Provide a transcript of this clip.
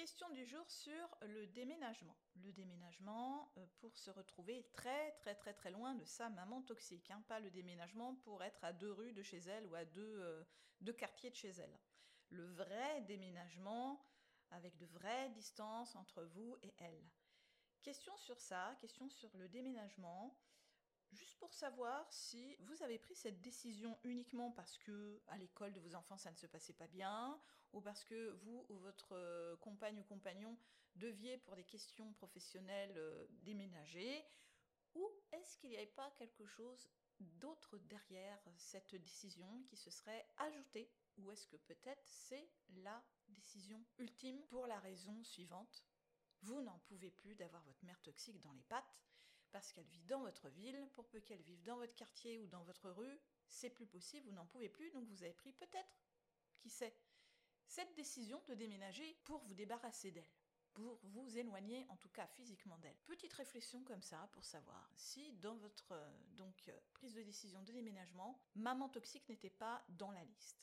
Question du jour sur le déménagement. Le déménagement euh, pour se retrouver très très très très loin de sa maman toxique. Hein. Pas le déménagement pour être à deux rues de chez elle ou à deux, euh, deux quartiers de chez elle. Le vrai déménagement avec de vraies distances entre vous et elle. Question sur ça, question sur le déménagement. Juste pour savoir si vous avez pris cette décision uniquement parce que à l'école de vos enfants ça ne se passait pas bien, ou parce que vous ou votre euh, compagne ou compagnon deviez pour des questions professionnelles euh, déménager, ou est-ce qu'il n'y avait pas quelque chose d'autre derrière cette décision qui se serait ajoutée, ou est-ce que peut-être c'est la décision ultime pour la raison suivante? Vous n'en pouvez plus d'avoir votre mère toxique dans les pattes, parce qu'elle vit dans votre ville, pour peu qu'elle vive dans votre quartier ou dans votre rue, c'est plus possible, vous n'en pouvez plus, donc vous avez pris peut-être, qui sait, cette décision de déménager pour vous débarrasser d'elle, pour vous éloigner en tout cas physiquement d'elle. Petite réflexion comme ça pour savoir si dans votre euh, donc euh, prise de décision de déménagement, maman toxique n'était pas dans la liste.